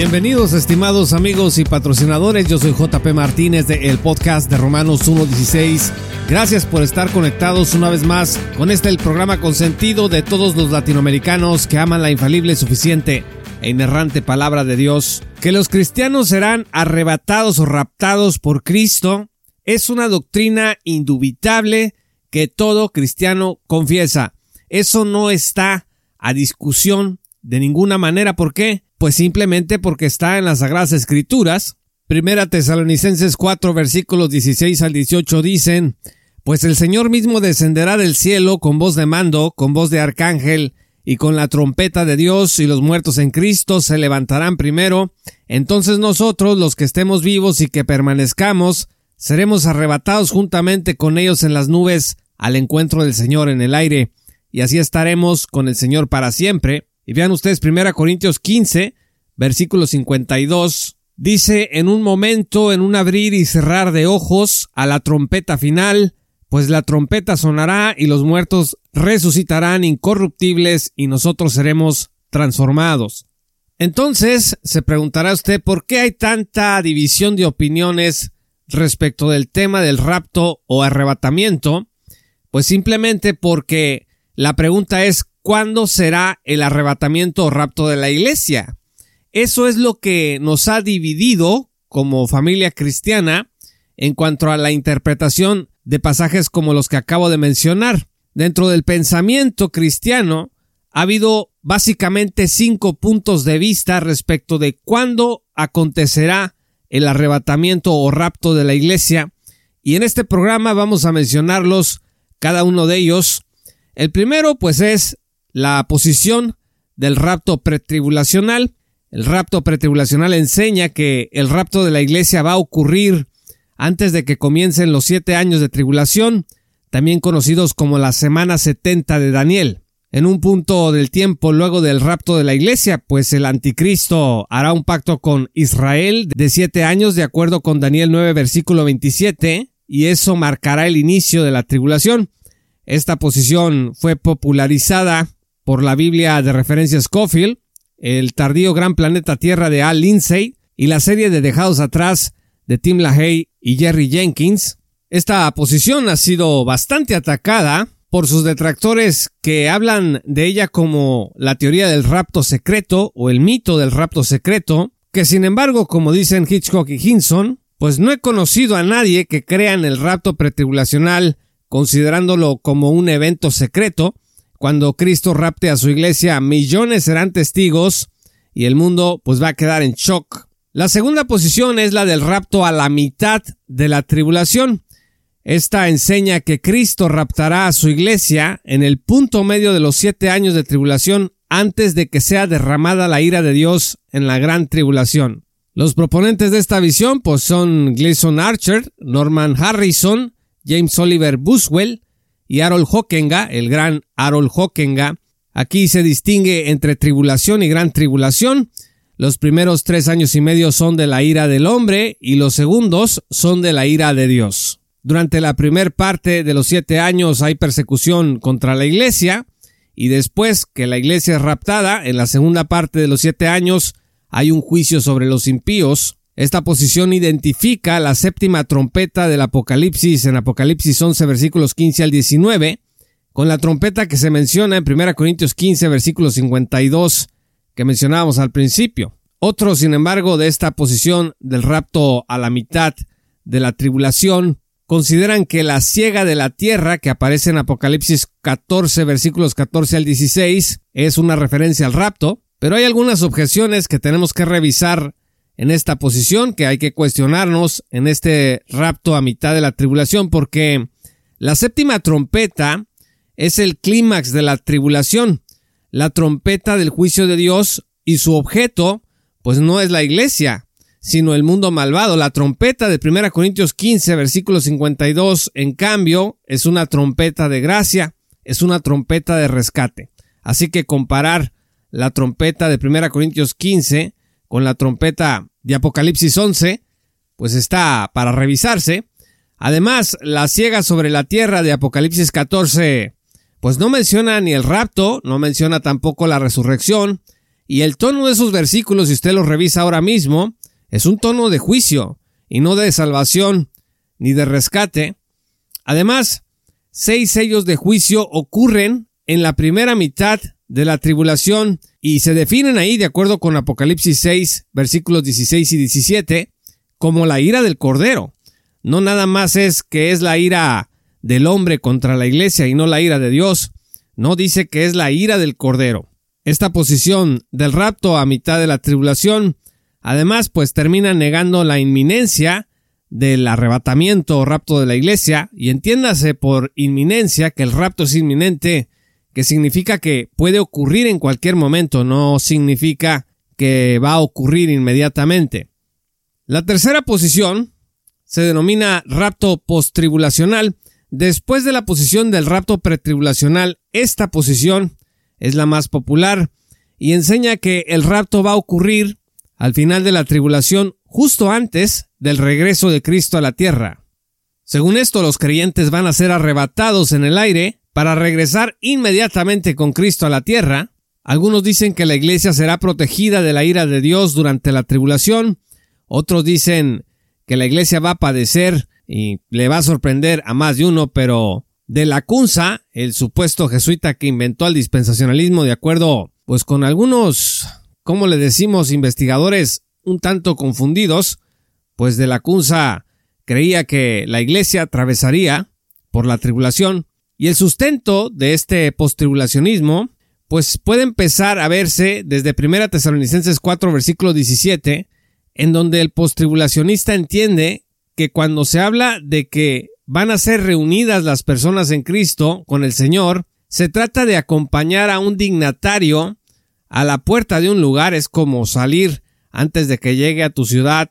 Bienvenidos estimados amigos y patrocinadores, yo soy JP Martínez de el podcast de Romanos 1.16. Gracias por estar conectados una vez más con este el programa consentido de todos los latinoamericanos que aman la infalible, suficiente e inerrante palabra de Dios. Que los cristianos serán arrebatados o raptados por Cristo es una doctrina indubitable que todo cristiano confiesa. Eso no está a discusión de ninguna manera. ¿Por qué? Pues simplemente porque está en las Sagradas Escrituras. Primera Tesalonicenses 4 versículos 16 al 18 dicen, Pues el Señor mismo descenderá del cielo con voz de mando, con voz de arcángel, y con la trompeta de Dios, y los muertos en Cristo se levantarán primero. Entonces nosotros, los que estemos vivos y que permanezcamos, seremos arrebatados juntamente con ellos en las nubes al encuentro del Señor en el aire, y así estaremos con el Señor para siempre. Y vean ustedes 1 Corintios 15, versículo 52. Dice, en un momento, en un abrir y cerrar de ojos, a la trompeta final, pues la trompeta sonará y los muertos resucitarán incorruptibles y nosotros seremos transformados. Entonces, se preguntará usted por qué hay tanta división de opiniones respecto del tema del rapto o arrebatamiento. Pues simplemente porque la pregunta es ¿cuándo será el arrebatamiento o rapto de la iglesia? Eso es lo que nos ha dividido como familia cristiana en cuanto a la interpretación de pasajes como los que acabo de mencionar. Dentro del pensamiento cristiano ha habido básicamente cinco puntos de vista respecto de cuándo acontecerá el arrebatamiento o rapto de la iglesia y en este programa vamos a mencionarlos cada uno de ellos. El primero pues es la posición del rapto pretribulacional. El rapto pretribulacional enseña que el rapto de la iglesia va a ocurrir antes de que comiencen los siete años de tribulación, también conocidos como la semana 70 de Daniel. En un punto del tiempo luego del rapto de la iglesia, pues el anticristo hará un pacto con Israel de siete años de acuerdo con Daniel 9 versículo 27 y eso marcará el inicio de la tribulación. Esta posición fue popularizada por la Biblia de referencia Scofield, el tardío Gran Planeta Tierra de Al Lindsay y la serie de Dejados Atrás de Tim LaHaye y Jerry Jenkins. Esta posición ha sido bastante atacada por sus detractores que hablan de ella como la teoría del rapto secreto o el mito del rapto secreto, que sin embargo, como dicen Hitchcock y Hinson, pues no he conocido a nadie que crea en el rapto pretribulacional considerándolo como un evento secreto, cuando Cristo rapte a su iglesia, millones serán testigos y el mundo pues va a quedar en shock. La segunda posición es la del rapto a la mitad de la tribulación. Esta enseña que Cristo raptará a su iglesia en el punto medio de los siete años de tribulación antes de que sea derramada la ira de Dios en la gran tribulación. Los proponentes de esta visión pues son Gleason Archer, Norman Harrison, James Oliver Buswell, y Harold Hockenga, el gran Harold Hockenga. Aquí se distingue entre tribulación y gran tribulación. Los primeros tres años y medio son de la ira del hombre y los segundos son de la ira de Dios. Durante la primera parte de los siete años hay persecución contra la iglesia y después que la iglesia es raptada, en la segunda parte de los siete años hay un juicio sobre los impíos esta posición identifica la séptima trompeta del Apocalipsis en Apocalipsis 11 versículos 15 al 19, con la trompeta que se menciona en 1 Corintios 15 versículo 52 que mencionábamos al principio. Otros, sin embargo, de esta posición del rapto a la mitad de la tribulación, consideran que la ciega de la tierra que aparece en Apocalipsis 14 versículos 14 al 16 es una referencia al rapto, pero hay algunas objeciones que tenemos que revisar en esta posición, que hay que cuestionarnos en este rapto a mitad de la tribulación, porque la séptima trompeta es el clímax de la tribulación, la trompeta del juicio de Dios y su objeto, pues no es la iglesia, sino el mundo malvado. La trompeta de 1 Corintios 15, versículo 52, en cambio, es una trompeta de gracia, es una trompeta de rescate. Así que comparar la trompeta de 1 Corintios 15 con la trompeta de Apocalipsis 11, pues está para revisarse. Además, la ciega sobre la tierra de Apocalipsis 14, pues no menciona ni el rapto, no menciona tampoco la resurrección, Y el tono de esos versículos, si usted los revisa ahora mismo, es un tono de juicio y no de salvación ni de rescate. Además, seis sellos de juicio ocurren en la primera mitad de la tribulación y se definen ahí, de acuerdo con Apocalipsis 6, versículos 16 y 17, como la ira del Cordero. No nada más es que es la ira del hombre contra la iglesia y no la ira de Dios. No dice que es la ira del Cordero. Esta posición del rapto a mitad de la tribulación, además, pues termina negando la inminencia del arrebatamiento o rapto de la iglesia, y entiéndase por inminencia que el rapto es inminente, que significa que puede ocurrir en cualquier momento, no significa que va a ocurrir inmediatamente. La tercera posición se denomina rapto postribulacional. Después de la posición del rapto pretribulacional, esta posición es la más popular y enseña que el rapto va a ocurrir al final de la tribulación justo antes del regreso de Cristo a la tierra. Según esto, los creyentes van a ser arrebatados en el aire para regresar inmediatamente con Cristo a la tierra. Algunos dicen que la iglesia será protegida de la ira de Dios durante la tribulación. Otros dicen que la iglesia va a padecer y le va a sorprender a más de uno, pero de la Cunza, el supuesto jesuita que inventó el dispensacionalismo de acuerdo pues con algunos, como le decimos, investigadores un tanto confundidos, pues de la Cunza creía que la iglesia atravesaría por la tribulación y el sustento de este postribulacionismo pues puede empezar a verse desde 1 Tesalonicenses 4 versículo 17 en donde el postribulacionista entiende que cuando se habla de que van a ser reunidas las personas en Cristo con el Señor, se trata de acompañar a un dignatario a la puerta de un lugar, es como salir antes de que llegue a tu ciudad,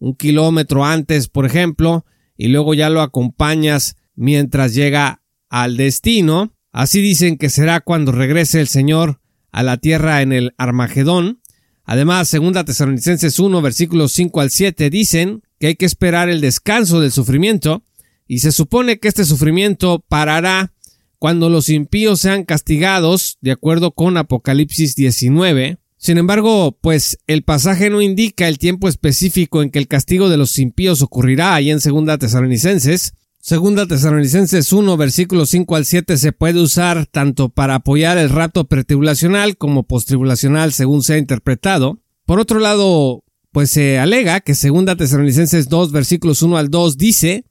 un kilómetro antes, por ejemplo, y luego ya lo acompañas mientras llega al destino. Así dicen que será cuando regrese el Señor a la tierra en el Armagedón. Además, segunda Tesalonicenses 1, versículos 5 al 7 dicen que hay que esperar el descanso del sufrimiento y se supone que este sufrimiento parará cuando los impíos sean castigados, de acuerdo con Apocalipsis 19. Sin embargo, pues el pasaje no indica el tiempo específico en que el castigo de los impíos ocurrirá ahí en Segunda Tesalonicenses. Segunda Tesalonicenses 1, versículos 5 al 7 se puede usar tanto para apoyar el rapto pretribulacional como postribulacional según sea interpretado. Por otro lado, pues se alega que Segunda Tesalonicenses 2, versículos 1 al 2 dice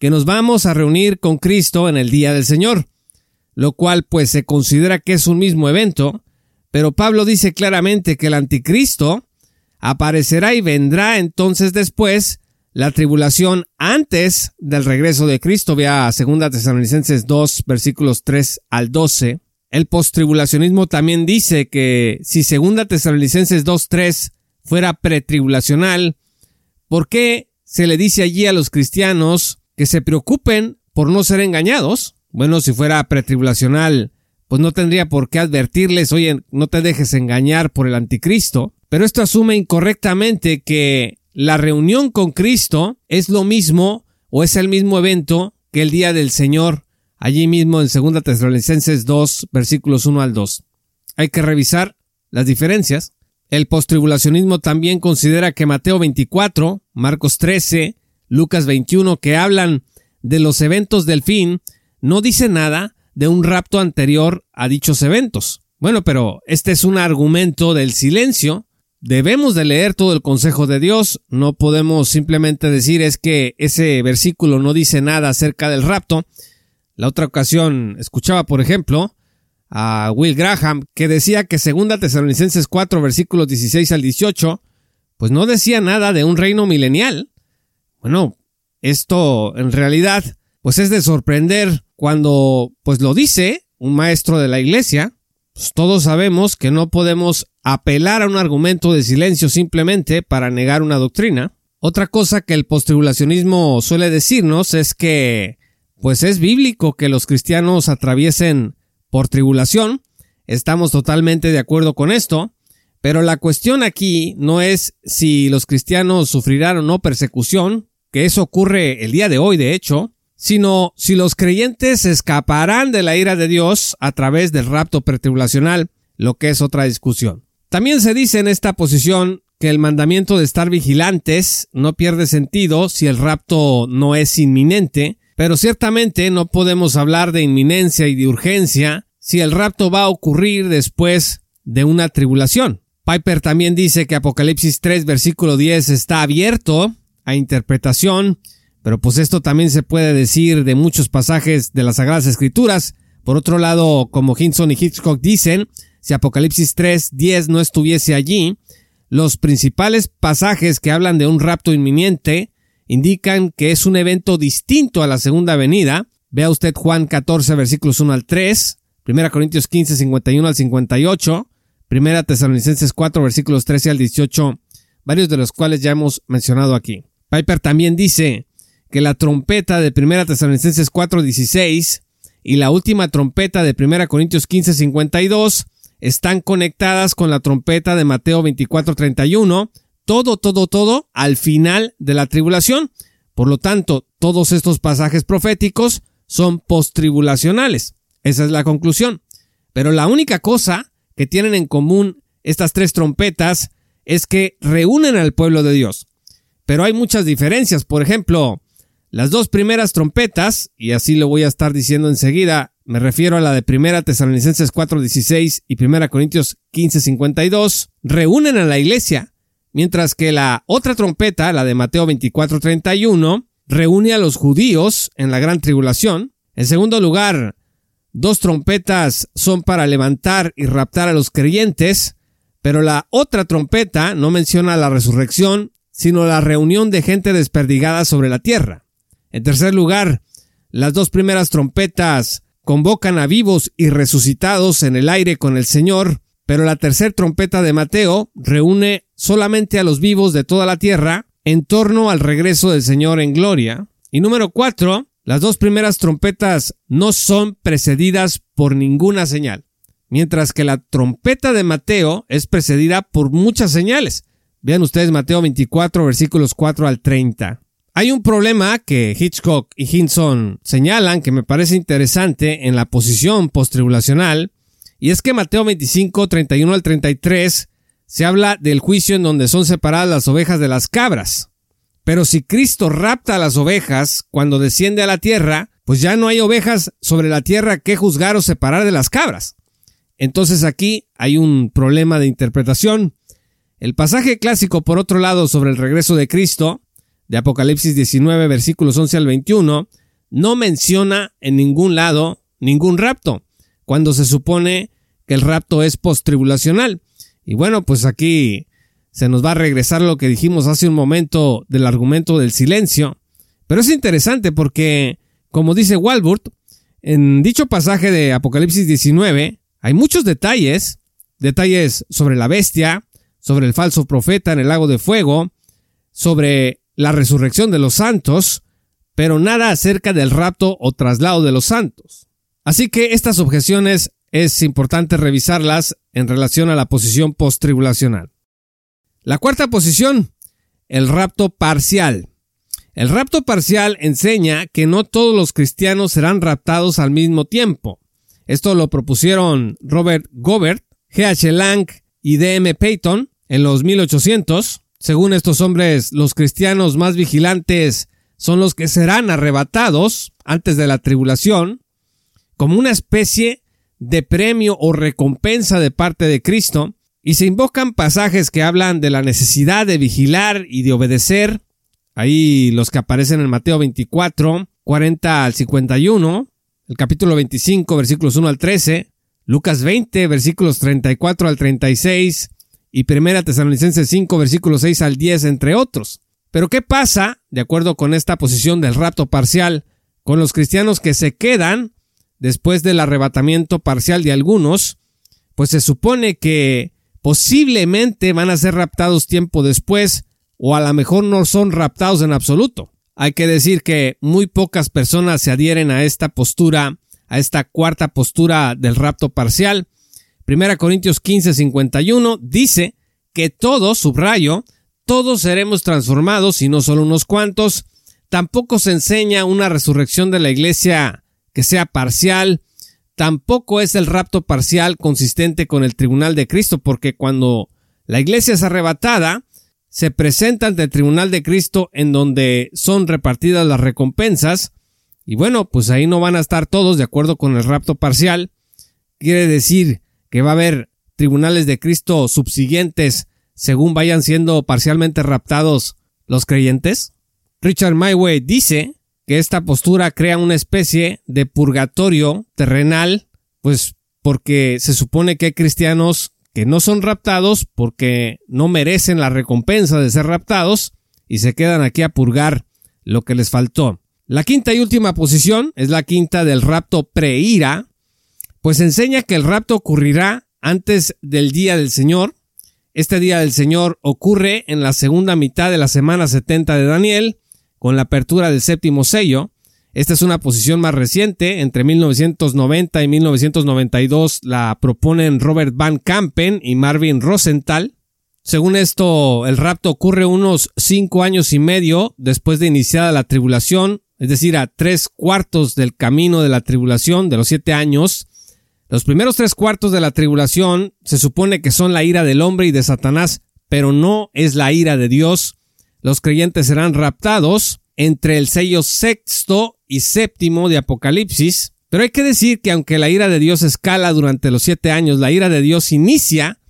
que nos vamos a reunir con Cristo en el día del Señor, lo cual pues se considera que es un mismo evento, pero Pablo dice claramente que el anticristo aparecerá y vendrá entonces después la tribulación antes del regreso de Cristo. Vea 2 Tesalonicenses 2 versículos 3 al 12. El postribulacionismo también dice que si 2 Tesalonicenses 2 3 fuera pretribulacional, ¿por qué se le dice allí a los cristianos que se preocupen por no ser engañados. Bueno, si fuera pretribulacional, pues no tendría por qué advertirles, oye, no te dejes engañar por el anticristo. Pero esto asume incorrectamente que la reunión con Cristo es lo mismo o es el mismo evento que el día del Señor, allí mismo en 2 Tesalonicenses 2, versículos 1 al 2. Hay que revisar las diferencias. El postribulacionismo también considera que Mateo 24, Marcos 13, Lucas 21, que hablan de los eventos del fin, no dice nada de un rapto anterior a dichos eventos. Bueno, pero este es un argumento del silencio. Debemos de leer todo el consejo de Dios. No podemos simplemente decir es que ese versículo no dice nada acerca del rapto. La otra ocasión escuchaba, por ejemplo, a Will Graham que decía que segunda Tesalonicenses 4 versículos 16 al 18 pues no decía nada de un reino milenial. Bueno, esto en realidad pues es de sorprender cuando pues lo dice un maestro de la iglesia. Pues todos sabemos que no podemos apelar a un argumento de silencio simplemente para negar una doctrina. Otra cosa que el postribulacionismo suele decirnos es que pues es bíblico que los cristianos atraviesen por tribulación. Estamos totalmente de acuerdo con esto. Pero la cuestión aquí no es si los cristianos sufrirán o no persecución, que eso ocurre el día de hoy, de hecho, sino si los creyentes escaparán de la ira de Dios a través del rapto pretribulacional, lo que es otra discusión. También se dice en esta posición que el mandamiento de estar vigilantes no pierde sentido si el rapto no es inminente, pero ciertamente no podemos hablar de inminencia y de urgencia si el rapto va a ocurrir después de una tribulación. Piper también dice que Apocalipsis 3 versículo 10 está abierto a interpretación, pero pues esto también se puede decir de muchos pasajes de las Sagradas Escrituras. Por otro lado, como Hinson y Hitchcock dicen, si Apocalipsis 3 10 no estuviese allí, los principales pasajes que hablan de un rapto inminente indican que es un evento distinto a la segunda venida. Vea usted Juan 14 versículos 1 al 3, 1 Corintios 15 51 al 58, 1 Tesalonicenses 4 versículos 13 al 18, varios de los cuales ya hemos mencionado aquí. Piper también dice que la trompeta de 1 Tesalonicenses 4 16 y la última trompeta de 1 Corintios 15 52 están conectadas con la trompeta de Mateo 24:31, todo, todo, todo al final de la tribulación. Por lo tanto, todos estos pasajes proféticos son postribulacionales. Esa es la conclusión. Pero la única cosa que tienen en común estas tres trompetas es que reúnen al pueblo de Dios. Pero hay muchas diferencias. Por ejemplo, las dos primeras trompetas, y así lo voy a estar diciendo enseguida, me refiero a la de Primera Tesalonicenses 4:16 y Primera Corintios 15:52, reúnen a la iglesia, mientras que la otra trompeta, la de Mateo 24:31, reúne a los judíos en la gran tribulación. En segundo lugar, dos trompetas son para levantar y raptar a los creyentes, pero la otra trompeta no menciona la resurrección, sino la reunión de gente desperdigada sobre la tierra. En tercer lugar, las dos primeras trompetas convocan a vivos y resucitados en el aire con el Señor, pero la tercera trompeta de Mateo reúne solamente a los vivos de toda la tierra en torno al regreso del Señor en gloria. Y número cuatro, las dos primeras trompetas no son precedidas por ninguna señal, mientras que la trompeta de Mateo es precedida por muchas señales. Vean ustedes Mateo 24 versículos 4 al 30. Hay un problema que Hitchcock y Hinson señalan que me parece interesante en la posición postribulacional, y es que Mateo 25, 31 al 33 se habla del juicio en donde son separadas las ovejas de las cabras. Pero si Cristo rapta a las ovejas cuando desciende a la tierra, pues ya no hay ovejas sobre la tierra que juzgar o separar de las cabras. Entonces aquí hay un problema de interpretación. El pasaje clásico, por otro lado, sobre el regreso de Cristo, de Apocalipsis 19, versículos 11 al 21, no menciona en ningún lado ningún rapto, cuando se supone que el rapto es postribulacional. Y bueno, pues aquí se nos va a regresar lo que dijimos hace un momento del argumento del silencio. Pero es interesante porque, como dice Walburt, en dicho pasaje de Apocalipsis 19 hay muchos detalles, detalles sobre la bestia, sobre el falso profeta en el lago de fuego, sobre la resurrección de los santos, pero nada acerca del rapto o traslado de los santos. Así que estas objeciones es importante revisarlas en relación a la posición postribulacional. La cuarta posición, el rapto parcial. El rapto parcial enseña que no todos los cristianos serán raptados al mismo tiempo. Esto lo propusieron Robert Gobert, G.H. Lang y D.M. Payton en los 1800. Según estos hombres, los cristianos más vigilantes son los que serán arrebatados antes de la tribulación, como una especie de premio o recompensa de parte de Cristo, y se invocan pasajes que hablan de la necesidad de vigilar y de obedecer. Ahí los que aparecen en Mateo 24, 40 al 51, el capítulo 25, versículos 1 al 13, Lucas 20, versículos 34 al 36, y Primera Tesalonicenses 5 versículos 6 al 10 entre otros. Pero ¿qué pasa, de acuerdo con esta posición del rapto parcial, con los cristianos que se quedan después del arrebatamiento parcial de algunos? Pues se supone que posiblemente van a ser raptados tiempo después o a lo mejor no son raptados en absoluto. Hay que decir que muy pocas personas se adhieren a esta postura, a esta cuarta postura del rapto parcial, Primera Corintios 15, 51 dice que todos, subrayo, todos seremos transformados y no solo unos cuantos. Tampoco se enseña una resurrección de la iglesia que sea parcial. tampoco es el rapto parcial consistente con el tribunal de Cristo, porque cuando la iglesia es arrebatada, se presenta ante el tribunal de Cristo en donde son repartidas las recompensas, y bueno, pues ahí no van a estar todos de acuerdo con el rapto parcial. Quiere decir que va a haber tribunales de Cristo subsiguientes según vayan siendo parcialmente raptados los creyentes. Richard Myway dice que esta postura crea una especie de purgatorio terrenal, pues porque se supone que hay cristianos que no son raptados porque no merecen la recompensa de ser raptados y se quedan aquí a purgar lo que les faltó. La quinta y última posición es la quinta del rapto preira, pues enseña que el rapto ocurrirá antes del día del Señor. Este día del Señor ocurre en la segunda mitad de la semana 70 de Daniel, con la apertura del séptimo sello. Esta es una posición más reciente, entre 1990 y 1992 la proponen Robert Van Campen y Marvin Rosenthal. Según esto, el rapto ocurre unos cinco años y medio después de iniciada la tribulación, es decir, a tres cuartos del camino de la tribulación de los siete años. Los primeros tres cuartos de la tribulación se supone que son la ira del hombre y de Satanás, pero no es la ira de Dios. Los creyentes serán raptados entre el sello sexto y séptimo de Apocalipsis. Pero hay que decir que aunque la ira de Dios escala durante los siete años, la ira de Dios inicia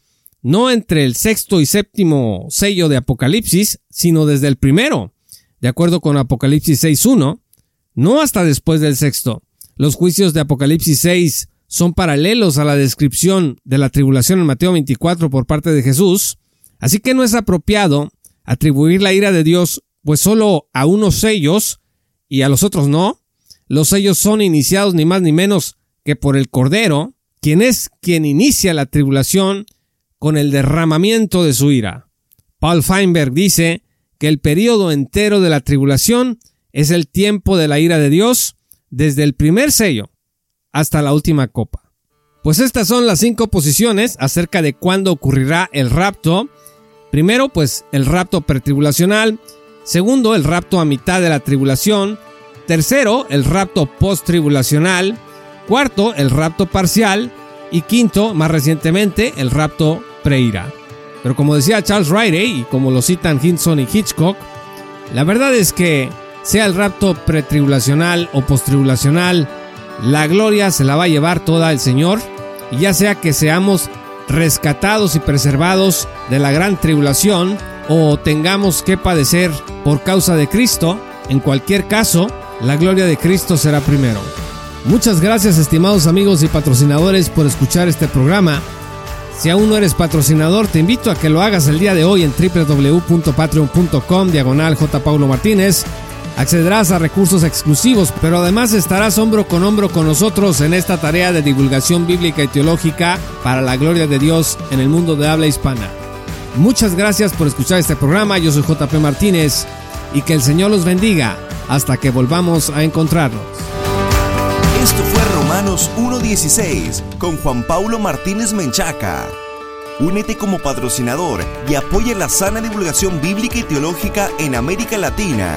no entre el sexto y séptimo sello de Apocalipsis, sino desde el primero de acuerdo con Apocalipsis 6.1, no hasta después del sexto. Los juicios de Apocalipsis 6 son paralelos a la descripción de la tribulación en Mateo 24 por parte de Jesús, así que no es apropiado atribuir la ira de Dios pues solo a unos sellos y a los otros no. Los sellos son iniciados ni más ni menos que por el Cordero, quien es quien inicia la tribulación con el derramamiento de su ira. Paul Feinberg dice, que el período entero de la tribulación es el tiempo de la ira de Dios desde el primer sello hasta la última copa. Pues estas son las cinco posiciones acerca de cuándo ocurrirá el rapto. Primero, pues el rapto pretribulacional. Segundo, el rapto a mitad de la tribulación. Tercero, el rapto post-tribulacional. Cuarto, el rapto parcial. Y quinto, más recientemente, el rapto preira. Pero como decía Charles Riley y como lo citan Hinson y Hitchcock, la verdad es que sea el rapto pretribulacional o postribulacional, la gloria se la va a llevar toda el Señor, y ya sea que seamos rescatados y preservados de la gran tribulación o tengamos que padecer por causa de Cristo, en cualquier caso, la gloria de Cristo será primero. Muchas gracias estimados amigos y patrocinadores por escuchar este programa. Si aún no eres patrocinador, te invito a que lo hagas el día de hoy en www.patreon.com diagonal J. Paulo Martínez. Accederás a recursos exclusivos, pero además estarás hombro con hombro con nosotros en esta tarea de divulgación bíblica y teológica para la gloria de Dios en el mundo de habla hispana. Muchas gracias por escuchar este programa, yo soy JP Martínez y que el Señor los bendiga hasta que volvamos a encontrarnos. Esto fue Romanos 1.16 con Juan Paulo Martínez Menchaca. Únete como patrocinador y apoya la sana divulgación bíblica y teológica en América Latina.